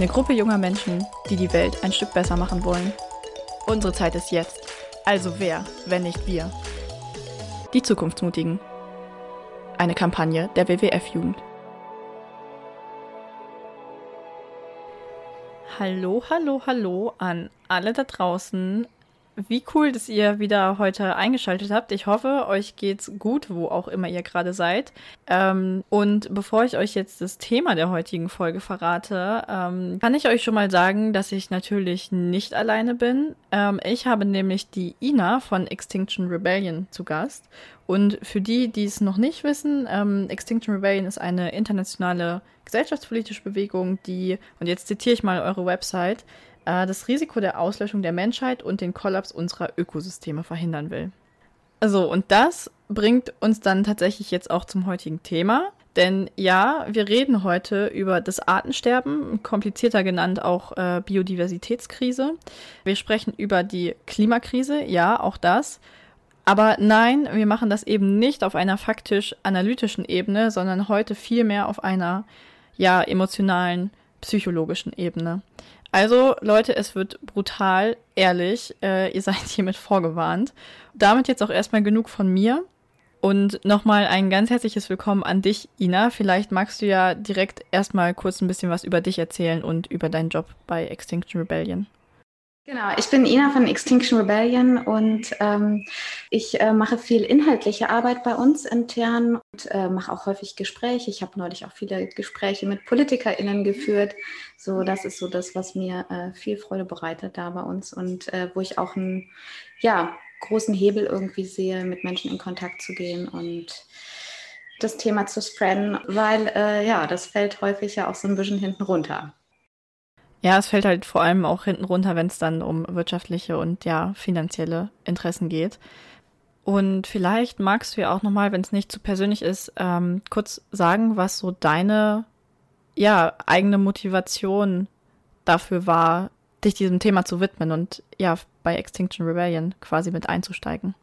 Eine Gruppe junger Menschen, die die Welt ein Stück besser machen wollen. Unsere Zeit ist jetzt. Also wer, wenn nicht wir? Die Zukunftsmutigen. Eine Kampagne der WWF-Jugend. Hallo, hallo, hallo an alle da draußen, wie cool, dass ihr wieder heute eingeschaltet habt. Ich hoffe, euch geht's gut, wo auch immer ihr gerade seid. Ähm, und bevor ich euch jetzt das Thema der heutigen Folge verrate, ähm, kann ich euch schon mal sagen, dass ich natürlich nicht alleine bin. Ähm, ich habe nämlich die Ina von Extinction Rebellion zu Gast. Und für die, die es noch nicht wissen, ähm, Extinction Rebellion ist eine internationale gesellschaftspolitische Bewegung, die, und jetzt zitiere ich mal eure Website, äh, das Risiko der Auslöschung der Menschheit und den Kollaps unserer Ökosysteme verhindern will. Also, und das bringt uns dann tatsächlich jetzt auch zum heutigen Thema. Denn ja, wir reden heute über das Artensterben, komplizierter genannt auch äh, Biodiversitätskrise. Wir sprechen über die Klimakrise, ja, auch das. Aber nein, wir machen das eben nicht auf einer faktisch-analytischen Ebene, sondern heute vielmehr auf einer, ja, emotionalen, psychologischen Ebene. Also, Leute, es wird brutal, ehrlich. Äh, ihr seid hiermit vorgewarnt. Damit jetzt auch erstmal genug von mir. Und nochmal ein ganz herzliches Willkommen an dich, Ina. Vielleicht magst du ja direkt erstmal kurz ein bisschen was über dich erzählen und über deinen Job bei Extinction Rebellion. Genau, ich bin Ina von Extinction Rebellion und ähm, ich äh, mache viel inhaltliche Arbeit bei uns intern und äh, mache auch häufig Gespräche. Ich habe neulich auch viele Gespräche mit PolitikerInnen geführt. So, das ist so das, was mir äh, viel Freude bereitet da bei uns und äh, wo ich auch einen ja, großen Hebel irgendwie sehe, mit Menschen in Kontakt zu gehen und das Thema zu spreaden, weil äh, ja, das fällt häufig ja auch so ein bisschen hinten runter. Ja, es fällt halt vor allem auch hinten runter, wenn es dann um wirtschaftliche und ja, finanzielle Interessen geht. Und vielleicht magst du ja auch nochmal, wenn es nicht zu persönlich ist, ähm, kurz sagen, was so deine ja, eigene Motivation dafür war, dich diesem Thema zu widmen und ja, bei Extinction Rebellion quasi mit einzusteigen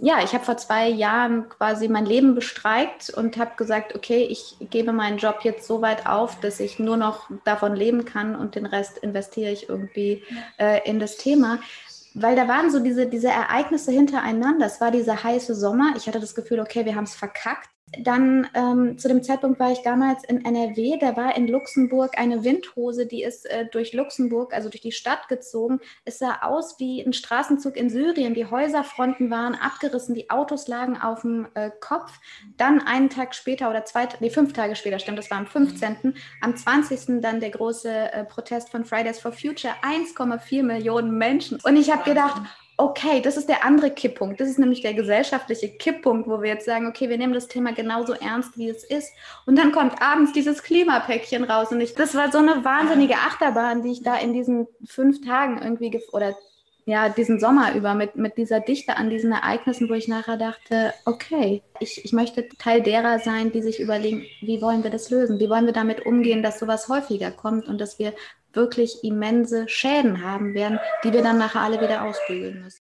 ja, ich habe vor zwei Jahren quasi mein Leben bestreikt und habe gesagt, okay, ich gebe meinen Job jetzt so weit auf, dass ich nur noch davon leben kann und den Rest investiere ich irgendwie äh, in das Thema. Weil da waren so diese, diese Ereignisse hintereinander. Es war dieser heiße Sommer. Ich hatte das Gefühl, okay, wir haben es verkackt. Dann ähm, zu dem Zeitpunkt war ich damals in NRW, da war in Luxemburg eine Windhose, die ist äh, durch Luxemburg, also durch die Stadt gezogen. Es sah aus wie ein Straßenzug in Syrien. Die Häuserfronten waren abgerissen, die Autos lagen auf dem äh, Kopf. Dann einen Tag später oder zwei, nee, fünf Tage später, stimmt, das war am 15., am 20. dann der große äh, Protest von Fridays for Future, 1,4 Millionen Menschen. Und ich habe gedacht, okay, das ist der andere Kipppunkt. Das ist nämlich der gesellschaftliche Kipppunkt, wo wir jetzt sagen, okay, wir nehmen das Thema genauso ernst, wie es ist. Und dann kommt abends dieses Klimapäckchen raus. Und ich, das war so eine wahnsinnige Achterbahn, die ich da in diesen fünf Tagen irgendwie, oder ja, diesen Sommer über mit, mit dieser Dichte an diesen Ereignissen, wo ich nachher dachte, okay, ich, ich möchte Teil derer sein, die sich überlegen, wie wollen wir das lösen? Wie wollen wir damit umgehen, dass sowas häufiger kommt und dass wir wirklich immense Schäden haben werden, die wir dann nachher alle wieder ausbügeln müssen.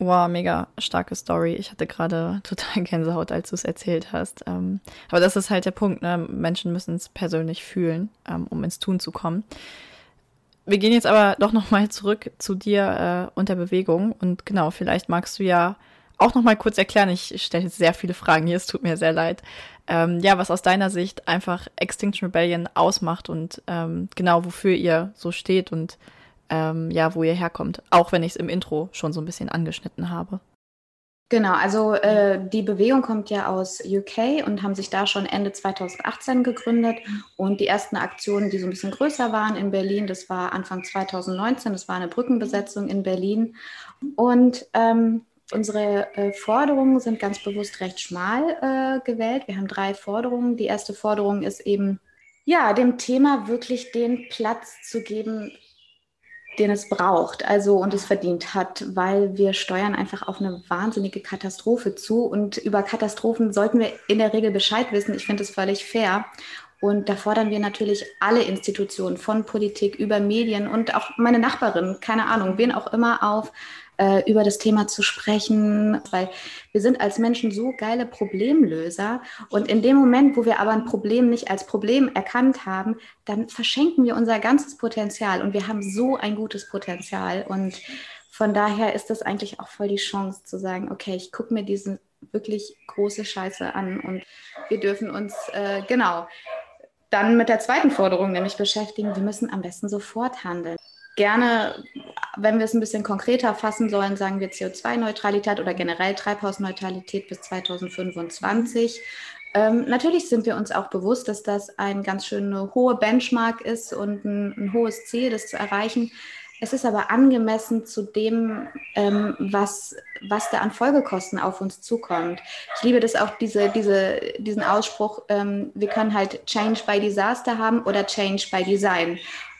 Wow, mega starke Story. Ich hatte gerade total Gänsehaut, als du es erzählt hast. Ähm, aber das ist halt der Punkt, ne? Menschen müssen es persönlich fühlen, ähm, um ins Tun zu kommen. Wir gehen jetzt aber doch nochmal zurück zu dir äh, und der Bewegung. Und genau, vielleicht magst du ja auch nochmal kurz erklären. Ich stelle jetzt sehr viele Fragen hier, es tut mir sehr leid ähm, ja, was aus deiner Sicht einfach Extinction Rebellion ausmacht und ähm, genau wofür ihr so steht und ähm, ja, wo ihr herkommt. Auch wenn ich es im Intro schon so ein bisschen angeschnitten habe. Genau, also äh, die Bewegung kommt ja aus UK und haben sich da schon Ende 2018 gegründet. Und die ersten Aktionen, die so ein bisschen größer waren in Berlin, das war Anfang 2019, das war eine Brückenbesetzung in Berlin. Und ähm, Unsere äh, Forderungen sind ganz bewusst recht schmal äh, gewählt. Wir haben drei Forderungen. Die erste Forderung ist eben, ja, dem Thema wirklich den Platz zu geben, den es braucht, also und es verdient hat, weil wir steuern einfach auf eine wahnsinnige Katastrophe zu und über Katastrophen sollten wir in der Regel Bescheid wissen. Ich finde es völlig fair. Und da fordern wir natürlich alle Institutionen von Politik über Medien und auch meine Nachbarin, keine Ahnung, wen auch immer auf, äh, über das Thema zu sprechen, weil wir sind als Menschen so geile Problemlöser. Und in dem Moment, wo wir aber ein Problem nicht als Problem erkannt haben, dann verschenken wir unser ganzes Potenzial. Und wir haben so ein gutes Potenzial. Und von daher ist das eigentlich auch voll die Chance zu sagen, okay, ich gucke mir diese wirklich große Scheiße an und wir dürfen uns, äh, genau, dann mit der zweiten Forderung nämlich beschäftigen, wir müssen am besten sofort handeln. Gerne, wenn wir es ein bisschen konkreter fassen sollen, sagen wir CO2-Neutralität oder generell Treibhausneutralität bis 2025. Ähm, natürlich sind wir uns auch bewusst, dass das ein ganz schön hohe Benchmark ist und ein, ein hohes Ziel, das zu erreichen. Es ist aber angemessen zu dem, ähm, was, was da an Folgekosten auf uns zukommt. Ich liebe das auch, diese, diese, diesen Ausspruch, ähm, wir können halt Change by Disaster haben oder Change by Design.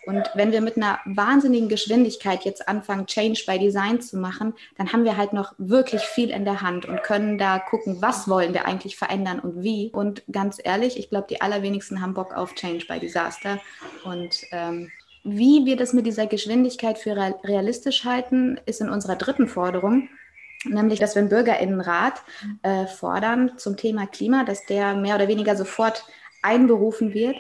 Und wenn wir mit einer wahnsinnigen Geschwindigkeit jetzt anfangen, Change by Design zu machen, dann haben wir halt noch wirklich viel in der Hand und können da gucken, was wollen wir eigentlich verändern und wie. Und ganz ehrlich, ich glaube, die allerwenigsten haben Bock auf Change by Disaster. Und ähm, wie wir das mit dieser Geschwindigkeit für realistisch halten, ist in unserer dritten Forderung, nämlich dass wir einen Bürgerinnenrat äh, fordern zum Thema Klima, dass der mehr oder weniger sofort einberufen wird.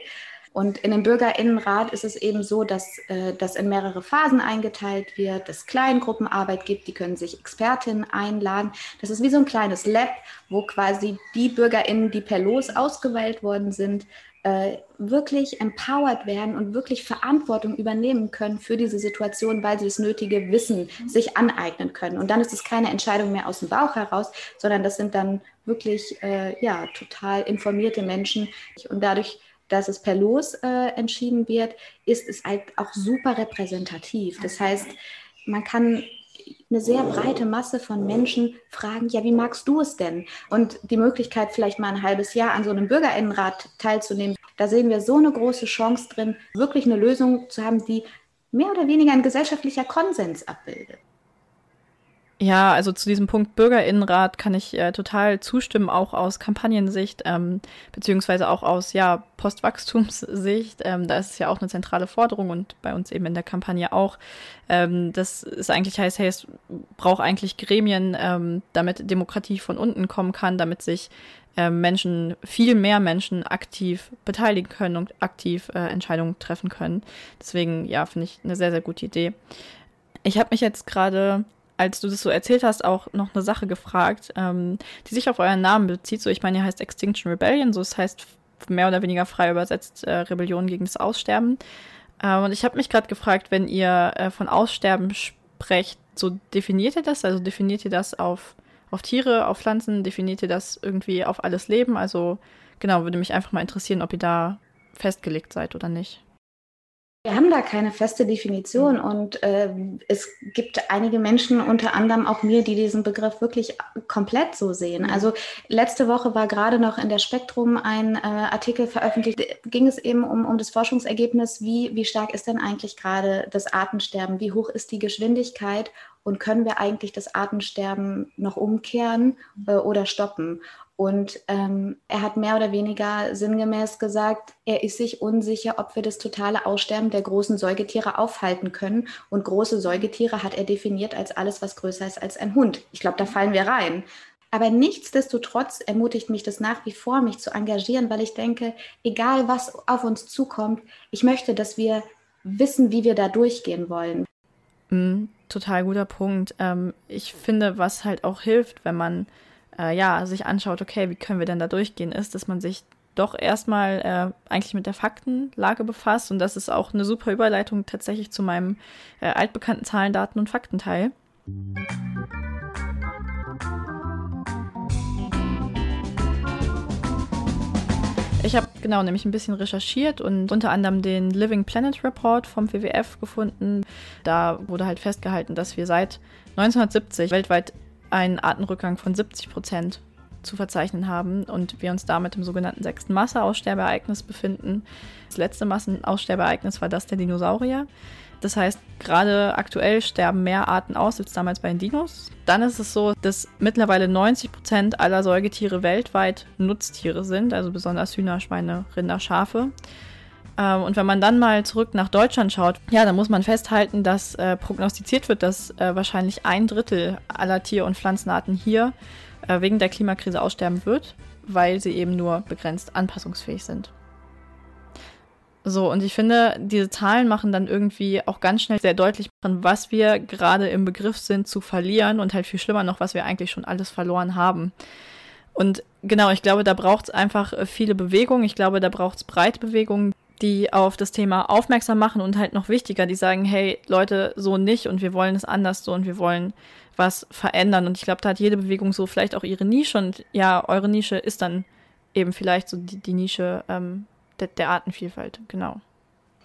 Und in dem Bürgerinnenrat ist es eben so, dass äh, das in mehrere Phasen eingeteilt wird, dass Kleingruppenarbeit gibt, die können sich Expertinnen einladen. Das ist wie so ein kleines Lab, wo quasi die Bürgerinnen, die per Los ausgewählt worden sind, äh, wirklich empowered werden und wirklich Verantwortung übernehmen können für diese Situation, weil sie das nötige Wissen sich aneignen können. Und dann ist es keine Entscheidung mehr aus dem Bauch heraus, sondern das sind dann wirklich äh, ja, total informierte Menschen. Und dadurch, dass es per Los äh, entschieden wird, ist es halt auch super repräsentativ. Das heißt, man kann eine sehr breite Masse von Menschen fragen, ja, wie magst du es denn? Und die Möglichkeit, vielleicht mal ein halbes Jahr an so einem Bürgerinnenrat teilzunehmen, da sehen wir so eine große Chance drin, wirklich eine Lösung zu haben, die mehr oder weniger ein gesellschaftlicher Konsens abbildet. Ja, also zu diesem Punkt Bürgerinnenrat kann ich äh, total zustimmen, auch aus Kampagnensicht, ähm, beziehungsweise auch aus ja, Postwachstumssicht. Ähm, da ist es ja auch eine zentrale Forderung und bei uns eben in der Kampagne auch. Ähm, das ist eigentlich heißt, hey, es braucht eigentlich Gremien, ähm, damit Demokratie von unten kommen kann, damit sich äh, Menschen, viel mehr Menschen aktiv beteiligen können und aktiv äh, Entscheidungen treffen können. Deswegen, ja, finde ich eine sehr, sehr gute Idee. Ich habe mich jetzt gerade als du das so erzählt hast, auch noch eine Sache gefragt, ähm, die sich auf euren Namen bezieht. So, ich meine, ihr heißt Extinction Rebellion, so es das heißt mehr oder weniger frei übersetzt äh, Rebellion gegen das Aussterben. Äh, und ich habe mich gerade gefragt, wenn ihr äh, von Aussterben sprecht, so definiert ihr das? Also definiert ihr das auf, auf Tiere, auf Pflanzen? Definiert ihr das irgendwie auf alles Leben? Also genau, würde mich einfach mal interessieren, ob ihr da festgelegt seid oder nicht. Wir haben da keine feste Definition mhm. und äh, es gibt einige Menschen, unter anderem auch mir, die diesen Begriff wirklich komplett so sehen. Mhm. Also letzte Woche war gerade noch in der Spektrum ein äh, Artikel veröffentlicht, ging es eben um, um das Forschungsergebnis, wie, wie stark ist denn eigentlich gerade das Artensterben, wie hoch ist die Geschwindigkeit und können wir eigentlich das Artensterben noch umkehren äh, oder stoppen? Und ähm, er hat mehr oder weniger sinngemäß gesagt, er ist sich unsicher, ob wir das totale Aussterben der großen Säugetiere aufhalten können. Und große Säugetiere hat er definiert als alles, was größer ist als ein Hund. Ich glaube, da fallen wir rein. Aber nichtsdestotrotz ermutigt mich das nach wie vor, mich zu engagieren, weil ich denke, egal was auf uns zukommt, ich möchte, dass wir wissen, wie wir da durchgehen wollen. Mm, total guter Punkt. Ähm, ich finde, was halt auch hilft, wenn man äh, ja, sich anschaut, okay, wie können wir denn da durchgehen, ist, dass man sich doch erstmal äh, eigentlich mit der Faktenlage befasst. Und das ist auch eine super Überleitung tatsächlich zu meinem äh, altbekannten Zahlen, Daten und Faktenteil. Ich habe genau nämlich ein bisschen recherchiert und unter anderem den Living Planet Report vom WWF gefunden. Da wurde halt festgehalten, dass wir seit 1970 weltweit einen Artenrückgang von 70 Prozent zu verzeichnen haben und wir uns damit im sogenannten sechsten Masseaussterbeereignis befinden. Das letzte Massenaussterbeereignis war das der Dinosaurier. Das heißt, gerade aktuell sterben mehr Arten aus als damals bei den Dinos. Dann ist es so, dass mittlerweile 90 Prozent aller Säugetiere weltweit Nutztiere sind, also besonders Hühner, Schweine, Rinder, Schafe. Ähm, und wenn man dann mal zurück nach Deutschland schaut, ja, dann muss man festhalten, dass äh, prognostiziert wird, dass äh, wahrscheinlich ein Drittel aller Tier- und Pflanzenarten hier äh, wegen der Klimakrise aussterben wird, weil sie eben nur begrenzt anpassungsfähig sind. So, und ich finde, diese Zahlen machen dann irgendwie auch ganz schnell sehr deutlich, was wir gerade im Begriff sind zu verlieren und halt viel schlimmer noch, was wir eigentlich schon alles verloren haben. Und genau, ich glaube, da braucht es einfach äh, viele Bewegungen. Ich glaube, da braucht es breite Bewegungen, die auf das Thema aufmerksam machen und halt noch wichtiger, die sagen, hey Leute, so nicht und wir wollen es anders so und wir wollen was verändern. Und ich glaube, da hat jede Bewegung so vielleicht auch ihre Nische und ja, eure Nische ist dann eben vielleicht so die, die Nische ähm, der, der Artenvielfalt, genau.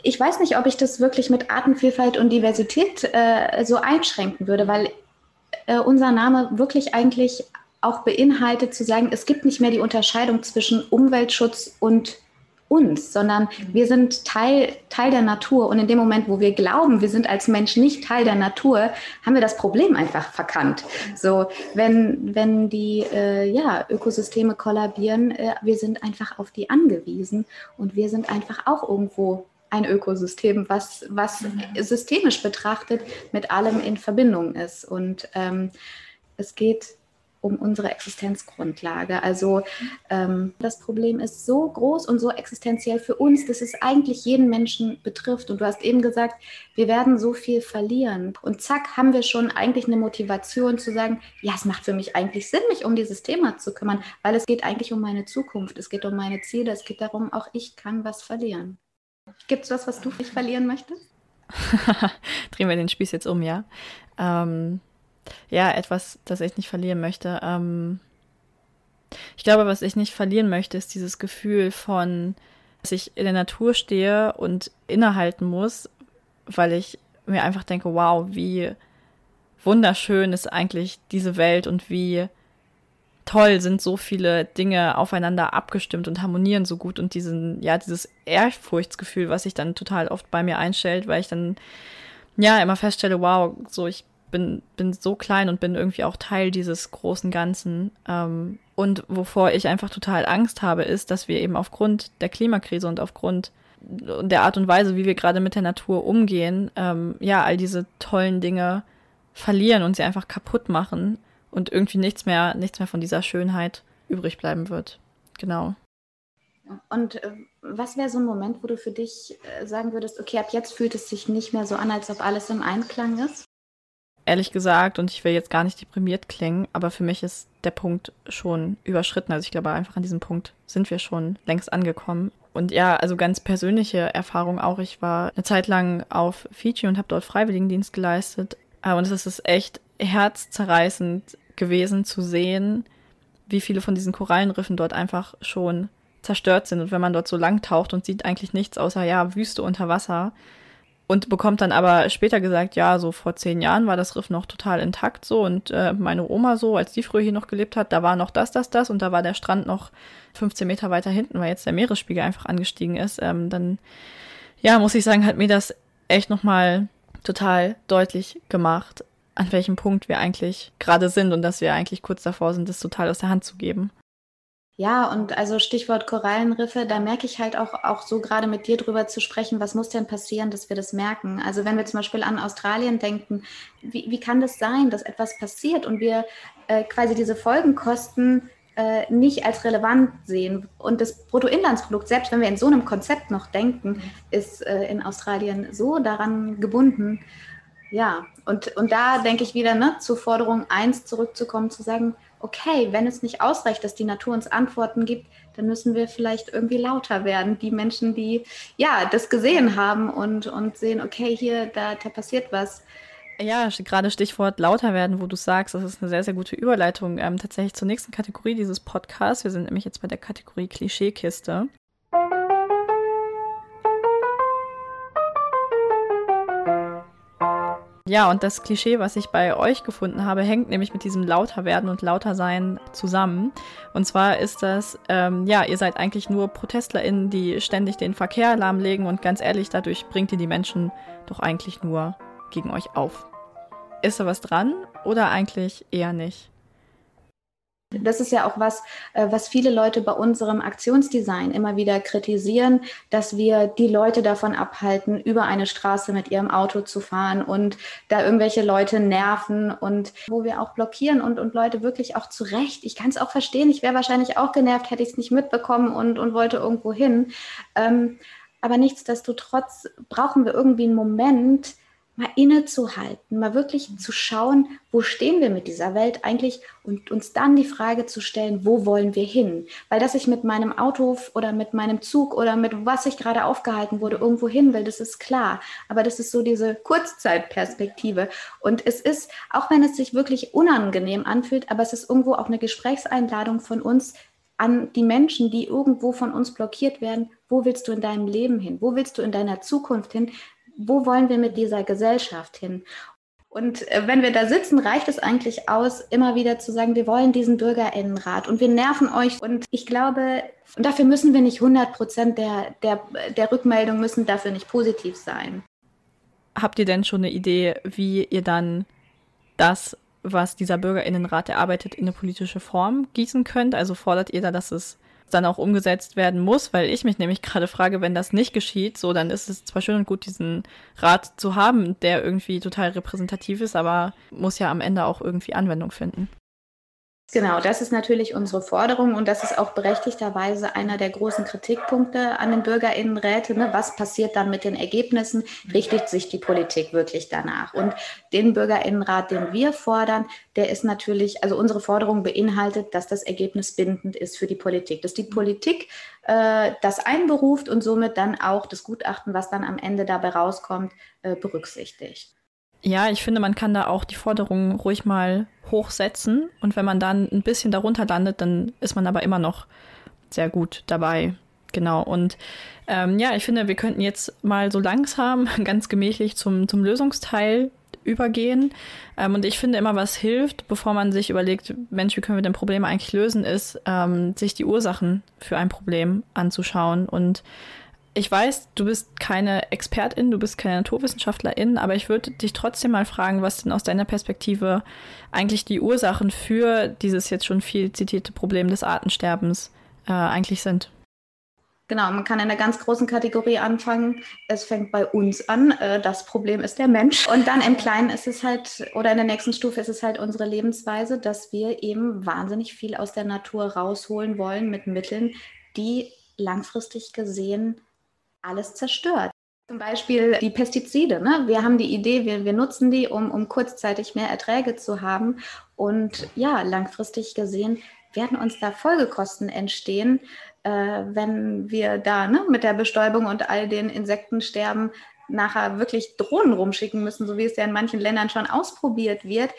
Ich weiß nicht, ob ich das wirklich mit Artenvielfalt und Diversität äh, so einschränken würde, weil äh, unser Name wirklich eigentlich auch beinhaltet zu sagen, es gibt nicht mehr die Unterscheidung zwischen Umweltschutz und uns, sondern wir sind Teil, Teil der Natur. Und in dem Moment, wo wir glauben, wir sind als Mensch nicht Teil der Natur, haben wir das Problem einfach verkannt. So, wenn, wenn die äh, ja, Ökosysteme kollabieren, äh, wir sind einfach auf die angewiesen und wir sind einfach auch irgendwo ein Ökosystem, was, was systemisch betrachtet mit allem in Verbindung ist. Und ähm, es geht um unsere Existenzgrundlage. Also ähm, das Problem ist so groß und so existenziell für uns, dass es eigentlich jeden Menschen betrifft. Und du hast eben gesagt, wir werden so viel verlieren. Und zack, haben wir schon eigentlich eine Motivation zu sagen, ja, es macht für mich eigentlich Sinn, mich um dieses Thema zu kümmern, weil es geht eigentlich um meine Zukunft, es geht um meine Ziele, es geht darum, auch ich kann was verlieren. Gibt es was, was du nicht verlieren möchtest? Drehen wir den Spieß jetzt um, ja. Ähm, ja, etwas, das ich nicht verlieren möchte. Ähm, ich glaube, was ich nicht verlieren möchte, ist dieses Gefühl von, dass ich in der Natur stehe und innehalten muss, weil ich mir einfach denke, wow, wie wunderschön ist eigentlich diese Welt und wie toll sind so viele Dinge aufeinander abgestimmt und harmonieren so gut und diesen, ja, dieses Ehrfurchtsgefühl, was sich dann total oft bei mir einstellt, weil ich dann, ja, immer feststelle, wow, so ich bin, bin so klein und bin irgendwie auch Teil dieses großen Ganzen. Ähm, und wovor ich einfach total Angst habe, ist, dass wir eben aufgrund der Klimakrise und aufgrund der Art und Weise, wie wir gerade mit der Natur umgehen, ähm, ja, all diese tollen Dinge verlieren und sie einfach kaputt machen und irgendwie nichts mehr, nichts mehr von dieser Schönheit übrig bleiben wird. Genau. Und äh, was wäre so ein Moment, wo du für dich äh, sagen würdest, okay, ab jetzt fühlt es sich nicht mehr so an, als ob alles im Einklang ist? Ehrlich gesagt, und ich will jetzt gar nicht deprimiert klingen, aber für mich ist der Punkt schon überschritten. Also ich glaube, einfach an diesem Punkt sind wir schon längst angekommen. Und ja, also ganz persönliche Erfahrung auch. Ich war eine Zeit lang auf Fiji und habe dort Freiwilligendienst geleistet. Äh, und es ist echt herzzerreißend gewesen zu sehen, wie viele von diesen Korallenriffen dort einfach schon zerstört sind. Und wenn man dort so lang taucht und sieht eigentlich nichts außer ja Wüste unter Wasser, und bekommt dann aber später gesagt, ja, so vor zehn Jahren war das Riff noch total intakt so und äh, meine Oma so, als die früher hier noch gelebt hat, da war noch das, das, das und da war der Strand noch 15 Meter weiter hinten, weil jetzt der Meeresspiegel einfach angestiegen ist, ähm, dann, ja, muss ich sagen, hat mir das echt nochmal total deutlich gemacht, an welchem Punkt wir eigentlich gerade sind und dass wir eigentlich kurz davor sind, das total aus der Hand zu geben. Ja, und also Stichwort Korallenriffe, da merke ich halt auch, auch so gerade mit dir drüber zu sprechen, was muss denn passieren, dass wir das merken? Also wenn wir zum Beispiel an Australien denken, wie, wie kann das sein, dass etwas passiert und wir äh, quasi diese Folgenkosten äh, nicht als relevant sehen? Und das Bruttoinlandsprodukt, selbst wenn wir in so einem Konzept noch denken, ist äh, in Australien so daran gebunden. Ja, und, und da denke ich wieder ne, zur Forderung 1 zurückzukommen, zu sagen, okay, wenn es nicht ausreicht, dass die Natur uns Antworten gibt, dann müssen wir vielleicht irgendwie lauter werden. Die Menschen, die ja das gesehen haben und, und sehen, okay, hier, da, da passiert was. Ja, gerade Stichwort lauter werden, wo du sagst, das ist eine sehr, sehr gute Überleitung ähm, tatsächlich zur nächsten Kategorie dieses Podcasts. Wir sind nämlich jetzt bei der Kategorie Klischeekiste. Ja, und das Klischee, was ich bei euch gefunden habe, hängt nämlich mit diesem lauter werden und lauter sein zusammen. Und zwar ist das, ähm, ja, ihr seid eigentlich nur ProtestlerInnen, die ständig den Verkehr lahmlegen und ganz ehrlich, dadurch bringt ihr die Menschen doch eigentlich nur gegen euch auf. Ist da was dran oder eigentlich eher nicht? Das ist ja auch was, äh, was viele Leute bei unserem Aktionsdesign immer wieder kritisieren, dass wir die Leute davon abhalten, über eine Straße mit ihrem Auto zu fahren und da irgendwelche Leute nerven und wo wir auch blockieren und, und Leute wirklich auch zurecht. Ich kann es auch verstehen, ich wäre wahrscheinlich auch genervt, hätte ich es nicht mitbekommen und, und wollte irgendwo hin. Ähm, aber nichtsdestotrotz brauchen wir irgendwie einen Moment, mal innezuhalten, mal wirklich zu schauen, wo stehen wir mit dieser Welt eigentlich und uns dann die Frage zu stellen, wo wollen wir hin? Weil dass ich mit meinem Auto oder mit meinem Zug oder mit was ich gerade aufgehalten wurde, irgendwo hin will, das ist klar. Aber das ist so diese Kurzzeitperspektive. Und es ist, auch wenn es sich wirklich unangenehm anfühlt, aber es ist irgendwo auch eine Gesprächseinladung von uns, an die Menschen, die irgendwo von uns blockiert werden, wo willst du in deinem Leben hin? Wo willst du in deiner Zukunft hin? Wo wollen wir mit dieser Gesellschaft hin? Und äh, wenn wir da sitzen, reicht es eigentlich aus, immer wieder zu sagen, wir wollen diesen Bürgerinnenrat und wir nerven euch. Und ich glaube, dafür müssen wir nicht 100 Prozent der, der, der Rückmeldung müssen dafür nicht positiv sein. Habt ihr denn schon eine Idee, wie ihr dann das, was dieser Bürgerinnenrat erarbeitet, in eine politische Form gießen könnt? Also fordert ihr da, dass es dann auch umgesetzt werden muss, weil ich mich nämlich gerade frage, wenn das nicht geschieht, so dann ist es zwar schön und gut, diesen Rat zu haben, der irgendwie total repräsentativ ist, aber muss ja am Ende auch irgendwie Anwendung finden. Genau, das ist natürlich unsere Forderung und das ist auch berechtigterweise einer der großen Kritikpunkte an den Bürgerinnenräten. Ne? Was passiert dann mit den Ergebnissen? Richtet sich die Politik wirklich danach? Und den Bürgerinnenrat, den wir fordern, der ist natürlich, also unsere Forderung beinhaltet, dass das Ergebnis bindend ist für die Politik, dass die Politik äh, das einberuft und somit dann auch das Gutachten, was dann am Ende dabei rauskommt, äh, berücksichtigt. Ja, ich finde, man kann da auch die Forderungen ruhig mal hochsetzen. Und wenn man dann ein bisschen darunter landet, dann ist man aber immer noch sehr gut dabei. Genau. Und ähm, ja, ich finde, wir könnten jetzt mal so langsam, ganz gemächlich zum, zum Lösungsteil übergehen. Ähm, und ich finde immer, was hilft, bevor man sich überlegt, Mensch, wie können wir denn Probleme eigentlich lösen, ist, ähm, sich die Ursachen für ein Problem anzuschauen und ich weiß, du bist keine Expertin, du bist keine Naturwissenschaftlerin, aber ich würde dich trotzdem mal fragen, was denn aus deiner Perspektive eigentlich die Ursachen für dieses jetzt schon viel zitierte Problem des Artensterbens äh, eigentlich sind. Genau, man kann in einer ganz großen Kategorie anfangen. Es fängt bei uns an. Äh, das Problem ist der Mensch. Und dann im Kleinen ist es halt, oder in der nächsten Stufe ist es halt unsere Lebensweise, dass wir eben wahnsinnig viel aus der Natur rausholen wollen mit Mitteln, die langfristig gesehen alles zerstört. Zum Beispiel die Pestizide. Ne? Wir haben die Idee, wir, wir nutzen die, um, um kurzzeitig mehr Erträge zu haben. Und ja, langfristig gesehen werden uns da Folgekosten entstehen, äh, wenn wir da ne, mit der Bestäubung und all den Insektensterben nachher wirklich Drohnen rumschicken müssen, so wie es ja in manchen Ländern schon ausprobiert wird.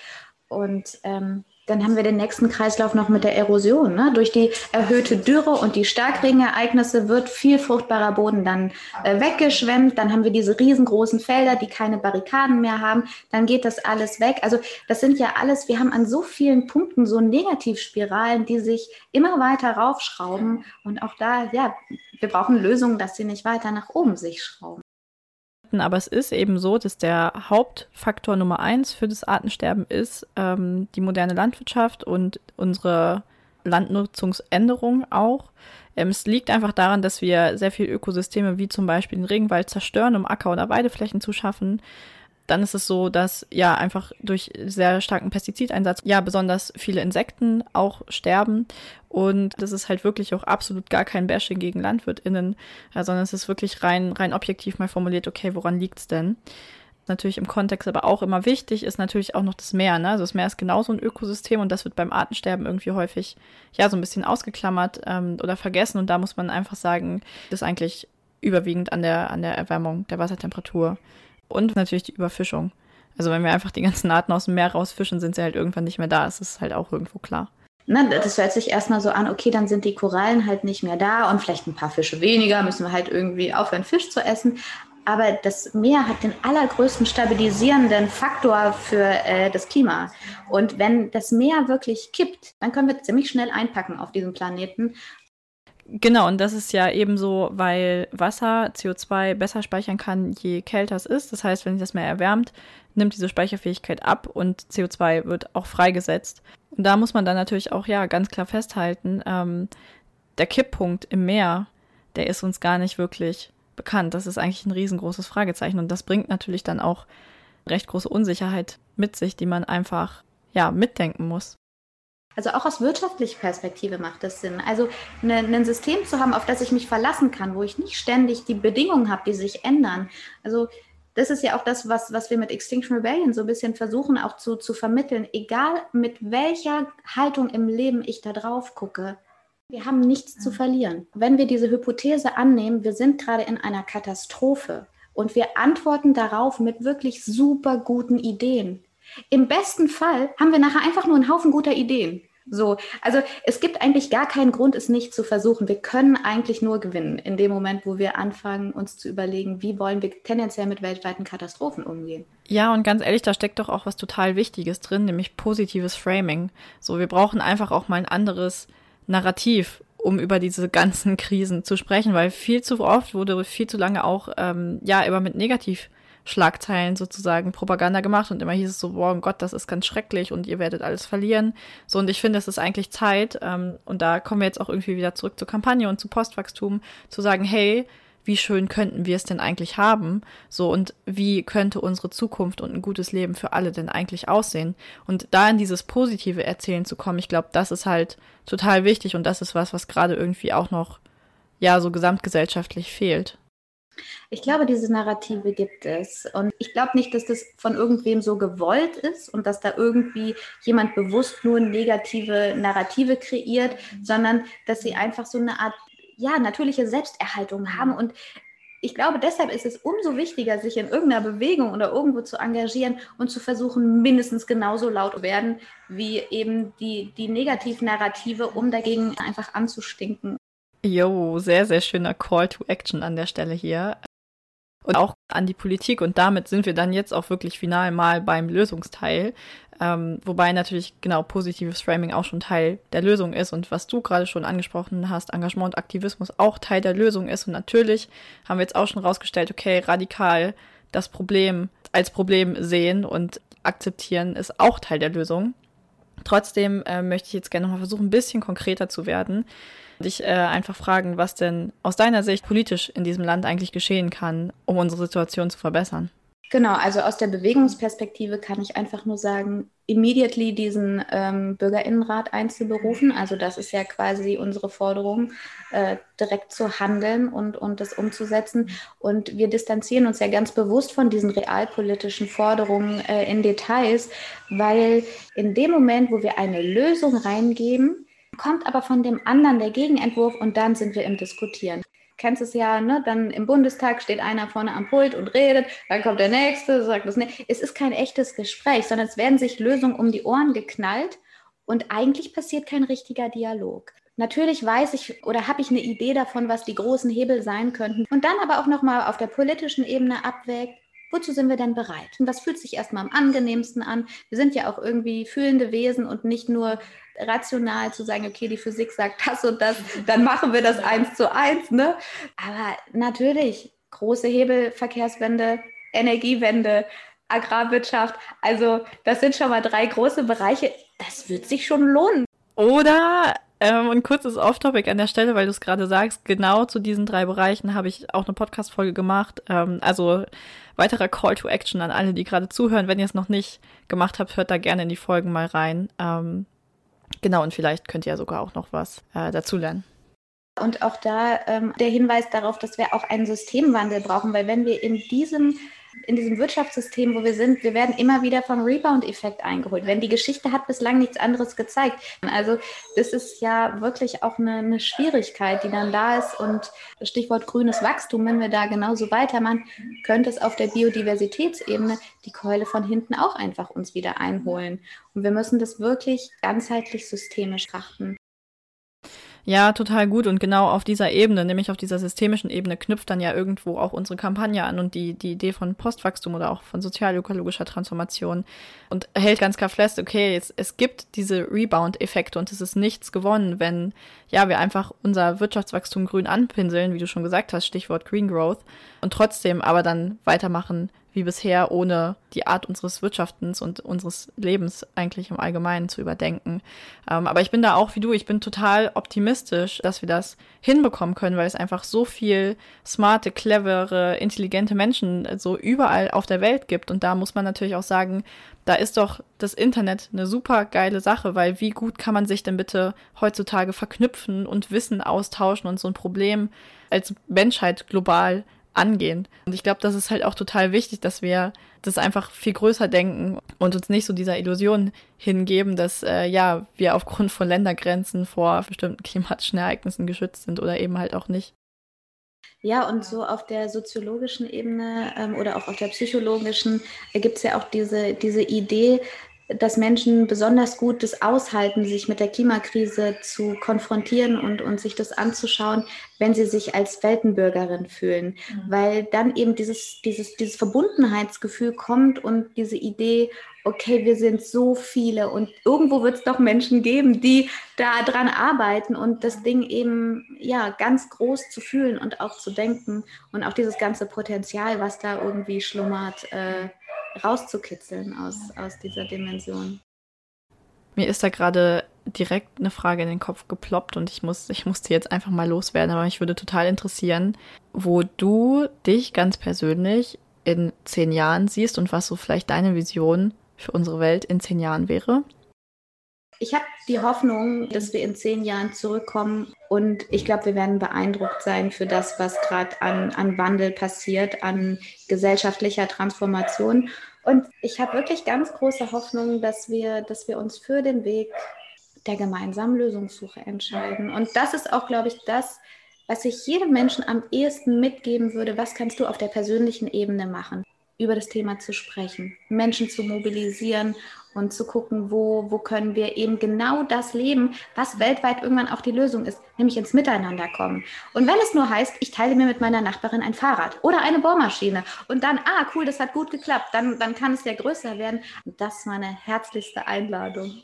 Und ähm, dann haben wir den nächsten Kreislauf noch mit der Erosion. Ne? Durch die erhöhte Dürre und die Starkregenereignisse wird viel fruchtbarer Boden dann äh, weggeschwemmt. Dann haben wir diese riesengroßen Felder, die keine Barrikaden mehr haben. Dann geht das alles weg. Also das sind ja alles, wir haben an so vielen Punkten so Negativspiralen, die sich immer weiter raufschrauben. Und auch da, ja, wir brauchen Lösungen, dass sie nicht weiter nach oben sich schrauben aber es ist eben so, dass der Hauptfaktor Nummer eins für das Artensterben ist ähm, die moderne Landwirtschaft und unsere Landnutzungsänderung auch. Ähm, es liegt einfach daran, dass wir sehr viele Ökosysteme wie zum Beispiel den Regenwald zerstören, um Acker- oder Weideflächen zu schaffen dann ist es so, dass ja einfach durch sehr starken Pestizideinsatz ja besonders viele Insekten auch sterben. Und das ist halt wirklich auch absolut gar kein Bashing gegen LandwirtInnen, sondern es ist wirklich rein, rein objektiv mal formuliert, okay, woran liegt's denn? Natürlich im Kontext aber auch immer wichtig ist natürlich auch noch das Meer. Ne? Also das Meer ist genauso ein Ökosystem und das wird beim Artensterben irgendwie häufig ja so ein bisschen ausgeklammert ähm, oder vergessen. Und da muss man einfach sagen, das ist eigentlich überwiegend an der, an der Erwärmung der Wassertemperatur und natürlich die Überfischung. Also wenn wir einfach die ganzen Arten aus dem Meer rausfischen, sind sie halt irgendwann nicht mehr da. Das ist halt auch irgendwo klar. Na, das hört sich erstmal so an, okay, dann sind die Korallen halt nicht mehr da und vielleicht ein paar Fische weniger, müssen wir halt irgendwie aufhören, Fisch zu essen. Aber das Meer hat den allergrößten stabilisierenden Faktor für äh, das Klima. Und wenn das Meer wirklich kippt, dann können wir ziemlich schnell einpacken auf diesem Planeten. Genau, und das ist ja ebenso, weil Wasser CO2 besser speichern kann, je kälter es ist. Das heißt, wenn sich das Meer erwärmt, nimmt diese Speicherfähigkeit ab und CO2 wird auch freigesetzt. Und da muss man dann natürlich auch ja ganz klar festhalten, ähm, der Kipppunkt im Meer, der ist uns gar nicht wirklich bekannt. Das ist eigentlich ein riesengroßes Fragezeichen und das bringt natürlich dann auch recht große Unsicherheit mit sich, die man einfach ja mitdenken muss. Also auch aus wirtschaftlicher Perspektive macht das Sinn. Also ne, ein System zu haben, auf das ich mich verlassen kann, wo ich nicht ständig die Bedingungen habe, die sich ändern. Also das ist ja auch das, was, was wir mit Extinction Rebellion so ein bisschen versuchen auch zu, zu vermitteln. Egal mit welcher Haltung im Leben ich da drauf gucke, wir haben nichts zu verlieren. Wenn wir diese Hypothese annehmen, wir sind gerade in einer Katastrophe und wir antworten darauf mit wirklich super guten Ideen. Im besten Fall haben wir nachher einfach nur einen Haufen guter Ideen. So, also es gibt eigentlich gar keinen Grund, es nicht zu versuchen. Wir können eigentlich nur gewinnen in dem Moment, wo wir anfangen, uns zu überlegen, wie wollen wir tendenziell mit weltweiten Katastrophen umgehen. Ja, und ganz ehrlich, da steckt doch auch was total Wichtiges drin, nämlich positives Framing. So, wir brauchen einfach auch mal ein anderes Narrativ, um über diese ganzen Krisen zu sprechen, weil viel zu oft wurde viel zu lange auch ähm, ja immer mit Negativschlagzeilen sozusagen Propaganda gemacht und immer hieß es so, boah, Gott, das ist ganz schrecklich und ihr werdet alles verlieren. So, und ich finde, es ist eigentlich Zeit, ähm, und da kommen wir jetzt auch irgendwie wieder zurück zur Kampagne und zu Postwachstum, zu sagen, hey, wie schön könnten wir es denn eigentlich haben? So, und wie könnte unsere Zukunft und ein gutes Leben für alle denn eigentlich aussehen? Und da in dieses positive Erzählen zu kommen, ich glaube, das ist halt total wichtig und das ist was, was gerade irgendwie auch noch, ja, so gesamtgesellschaftlich fehlt. Ich glaube, diese Narrative gibt es. Und ich glaube nicht, dass das von irgendwem so gewollt ist und dass da irgendwie jemand bewusst nur negative Narrative kreiert, sondern dass sie einfach so eine Art ja, natürliche Selbsterhaltung haben. Und ich glaube, deshalb ist es umso wichtiger, sich in irgendeiner Bewegung oder irgendwo zu engagieren und zu versuchen, mindestens genauso laut zu werden wie eben die, die Negativnarrative, um dagegen einfach anzustinken. Jo, sehr, sehr schöner Call to Action an der Stelle hier und auch an die Politik. Und damit sind wir dann jetzt auch wirklich final mal beim Lösungsteil. Ähm, wobei natürlich genau positives Framing auch schon Teil der Lösung ist und was du gerade schon angesprochen hast, Engagement und Aktivismus auch Teil der Lösung ist. Und natürlich haben wir jetzt auch schon rausgestellt, okay, radikal das Problem als Problem sehen und akzeptieren ist auch Teil der Lösung. Trotzdem äh, möchte ich jetzt gerne noch mal versuchen, ein bisschen konkreter zu werden dich äh, einfach fragen, was denn aus deiner Sicht politisch in diesem Land eigentlich geschehen kann, um unsere Situation zu verbessern. Genau, also aus der Bewegungsperspektive kann ich einfach nur sagen, immediately diesen ähm, Bürgerinnenrat einzuberufen. Also das ist ja quasi unsere Forderung, äh, direkt zu handeln und, und das umzusetzen. Und wir distanzieren uns ja ganz bewusst von diesen realpolitischen Forderungen äh, in Details, weil in dem Moment, wo wir eine Lösung reingeben, kommt aber von dem anderen der Gegenentwurf und dann sind wir im Diskutieren. Kennst es ja, ne? Dann im Bundestag steht einer vorne am Pult und redet, dann kommt der nächste, sagt das nicht. Es ist kein echtes Gespräch, sondern es werden sich Lösungen um die Ohren geknallt und eigentlich passiert kein richtiger Dialog. Natürlich weiß ich oder habe ich eine Idee davon, was die großen Hebel sein könnten und dann aber auch noch mal auf der politischen Ebene abwägt, wozu sind wir denn bereit? Und was fühlt sich erstmal am angenehmsten an? Wir sind ja auch irgendwie fühlende Wesen und nicht nur rational zu sagen, okay, die Physik sagt das und das, dann machen wir das eins zu eins. Ne? Aber natürlich, große Hebel, Verkehrswende, Energiewende, Agrarwirtschaft, also das sind schon mal drei große Bereiche. Das wird sich schon lohnen. Oder ähm, ein kurzes Off-Topic an der Stelle, weil du es gerade sagst, genau zu diesen drei Bereichen habe ich auch eine Podcast-Folge gemacht. Ähm, also weiterer Call to Action an alle, die gerade zuhören. Wenn ihr es noch nicht gemacht habt, hört da gerne in die Folgen mal rein. Ähm, Genau, und vielleicht könnt ihr ja sogar auch noch was äh, dazulernen. Und auch da ähm, der Hinweis darauf, dass wir auch einen Systemwandel brauchen, weil wenn wir in diesem in diesem Wirtschaftssystem, wo wir sind, wir werden immer wieder vom Rebound-Effekt eingeholt. Wenn die Geschichte hat bislang nichts anderes gezeigt. Also das ist ja wirklich auch eine, eine Schwierigkeit, die dann da ist. Und Stichwort grünes Wachstum, wenn wir da genauso weitermachen, könnte es auf der Biodiversitätsebene die Keule von hinten auch einfach uns wieder einholen. Und wir müssen das wirklich ganzheitlich systemisch achten. Ja, total gut. Und genau auf dieser Ebene, nämlich auf dieser systemischen Ebene, knüpft dann ja irgendwo auch unsere Kampagne an und die, die Idee von Postwachstum oder auch von sozialökologischer Transformation und hält ganz klar fest, okay, es, es gibt diese Rebound-Effekte und es ist nichts gewonnen, wenn ja wir einfach unser Wirtschaftswachstum grün anpinseln, wie du schon gesagt hast, Stichwort Green Growth, und trotzdem aber dann weitermachen wie bisher, ohne die Art unseres Wirtschaftens und unseres Lebens eigentlich im Allgemeinen zu überdenken. Ähm, aber ich bin da auch wie du, ich bin total optimistisch, dass wir das hinbekommen können, weil es einfach so viel smarte, clevere, intelligente Menschen so überall auf der Welt gibt. Und da muss man natürlich auch sagen, da ist doch das Internet eine super geile Sache, weil wie gut kann man sich denn bitte heutzutage verknüpfen und Wissen austauschen und so ein Problem als Menschheit global angehen. Und ich glaube, das ist halt auch total wichtig, dass wir das einfach viel größer denken und uns nicht so dieser Illusion hingeben, dass äh, ja wir aufgrund von Ländergrenzen vor bestimmten klimatischen Ereignissen geschützt sind oder eben halt auch nicht. Ja, und so auf der soziologischen Ebene ähm, oder auch auf der psychologischen äh, gibt es ja auch diese, diese Idee, dass Menschen besonders gut das aushalten, sich mit der Klimakrise zu konfrontieren und, und sich das anzuschauen, wenn sie sich als Weltenbürgerin fühlen. Mhm. Weil dann eben dieses, dieses, dieses Verbundenheitsgefühl kommt und diese Idee, okay, wir sind so viele und irgendwo wird es doch Menschen geben, die da dran arbeiten und das Ding eben ja ganz groß zu fühlen und auch zu denken und auch dieses ganze Potenzial, was da irgendwie schlummert. Äh, rauszukitzeln aus, aus dieser Dimension. Mir ist da gerade direkt eine Frage in den Kopf geploppt und ich muss, ich musste jetzt einfach mal loswerden, aber mich würde total interessieren, wo du dich ganz persönlich in zehn Jahren siehst und was so vielleicht deine Vision für unsere Welt in zehn Jahren wäre. Ich habe die Hoffnung, dass wir in zehn Jahren zurückkommen und ich glaube, wir werden beeindruckt sein für das, was gerade an, an Wandel passiert, an gesellschaftlicher Transformation. Und ich habe wirklich ganz große Hoffnung, dass wir, dass wir uns für den Weg der gemeinsamen Lösungssuche entscheiden. Und das ist auch, glaube ich, das, was ich jedem Menschen am ehesten mitgeben würde. Was kannst du auf der persönlichen Ebene machen? über das Thema zu sprechen, Menschen zu mobilisieren und zu gucken, wo, wo können wir eben genau das leben, was weltweit irgendwann auch die Lösung ist, nämlich ins Miteinander kommen. Und wenn es nur heißt, ich teile mir mit meiner Nachbarin ein Fahrrad oder eine Bohrmaschine und dann, ah, cool, das hat gut geklappt, dann, dann kann es ja größer werden. Und das ist meine herzlichste Einladung.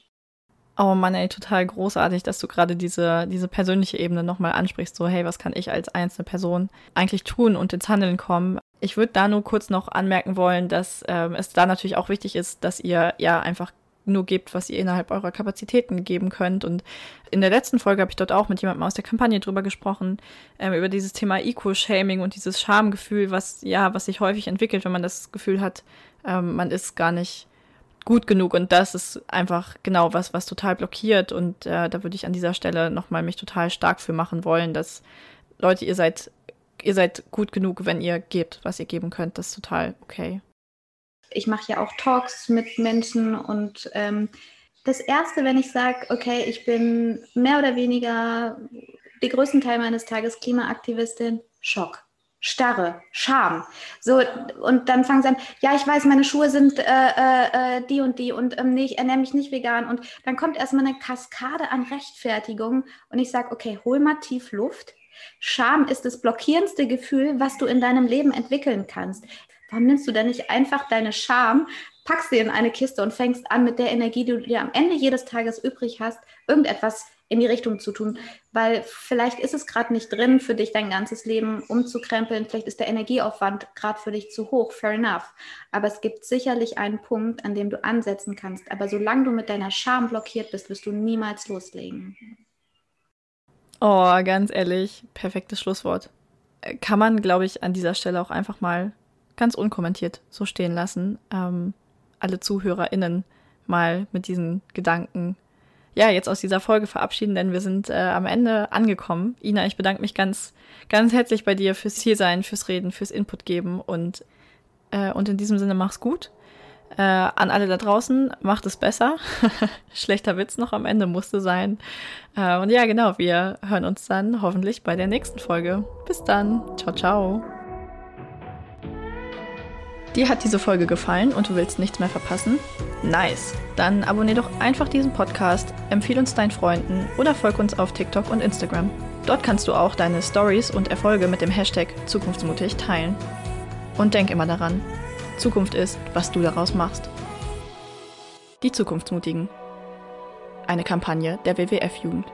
Oh Mann, ey, total großartig, dass du gerade diese, diese persönliche Ebene nochmal ansprichst. So, hey, was kann ich als einzelne Person eigentlich tun und ins Handeln kommen? Ich würde da nur kurz noch anmerken wollen, dass ähm, es da natürlich auch wichtig ist, dass ihr ja einfach nur gebt, was ihr innerhalb eurer Kapazitäten geben könnt. Und in der letzten Folge habe ich dort auch mit jemandem aus der Kampagne drüber gesprochen, ähm, über dieses Thema Eco-Shaming und dieses Schamgefühl, was ja, was sich häufig entwickelt, wenn man das Gefühl hat, ähm, man ist gar nicht gut genug. Und das ist einfach genau was, was total blockiert. Und äh, da würde ich an dieser Stelle nochmal mich total stark für machen wollen, dass Leute, ihr seid ihr seid gut genug, wenn ihr gebt, was ihr geben könnt. Das ist total okay. Ich mache ja auch Talks mit Menschen und ähm, das Erste, wenn ich sage, okay, ich bin mehr oder weniger die größten Teil meines Tages Klimaaktivistin, Schock. Starre, Scham. So, und dann fangen sie an, ja, ich weiß, meine Schuhe sind äh, äh, äh die und die und ähm, nee, ich ernähre mich nicht vegan. Und dann kommt erstmal eine Kaskade an Rechtfertigung und ich sage, okay, hol mal tief Luft, Scham ist das blockierendste Gefühl, was du in deinem Leben entwickeln kannst. Warum nimmst du denn nicht einfach deine Scham, packst sie in eine Kiste und fängst an, mit der Energie, die du dir am Ende jedes Tages übrig hast, irgendetwas in die Richtung zu tun, weil vielleicht ist es gerade nicht drin für dich, dein ganzes Leben umzukrempeln, vielleicht ist der Energieaufwand gerade für dich zu hoch, fair enough. Aber es gibt sicherlich einen Punkt, an dem du ansetzen kannst. Aber solange du mit deiner Scham blockiert bist, wirst du niemals loslegen. Oh, ganz ehrlich, perfektes Schlusswort. Kann man, glaube ich, an dieser Stelle auch einfach mal ganz unkommentiert so stehen lassen. Ähm, alle ZuhörerInnen mal mit diesen Gedanken ja, jetzt aus dieser Folge verabschieden, denn wir sind äh, am Ende angekommen. Ina, ich bedanke mich ganz, ganz herzlich bei dir fürs Hier fürs Reden, fürs Input geben und, äh, und in diesem Sinne mach's gut. Äh, an alle da draußen, macht es besser. Schlechter Witz noch am Ende musste sein. Äh, und ja, genau, wir hören uns dann hoffentlich bei der nächsten Folge. Bis dann. Ciao, ciao. Dir hat diese Folge gefallen und du willst nichts mehr verpassen? Nice! Dann abonnier doch einfach diesen Podcast, empfehle uns deinen Freunden oder folg uns auf TikTok und Instagram. Dort kannst du auch deine Stories und Erfolge mit dem Hashtag Zukunftsmutig teilen. Und denk immer daran, Zukunft ist, was du daraus machst. Die Zukunftsmutigen. Eine Kampagne der WWF-Jugend.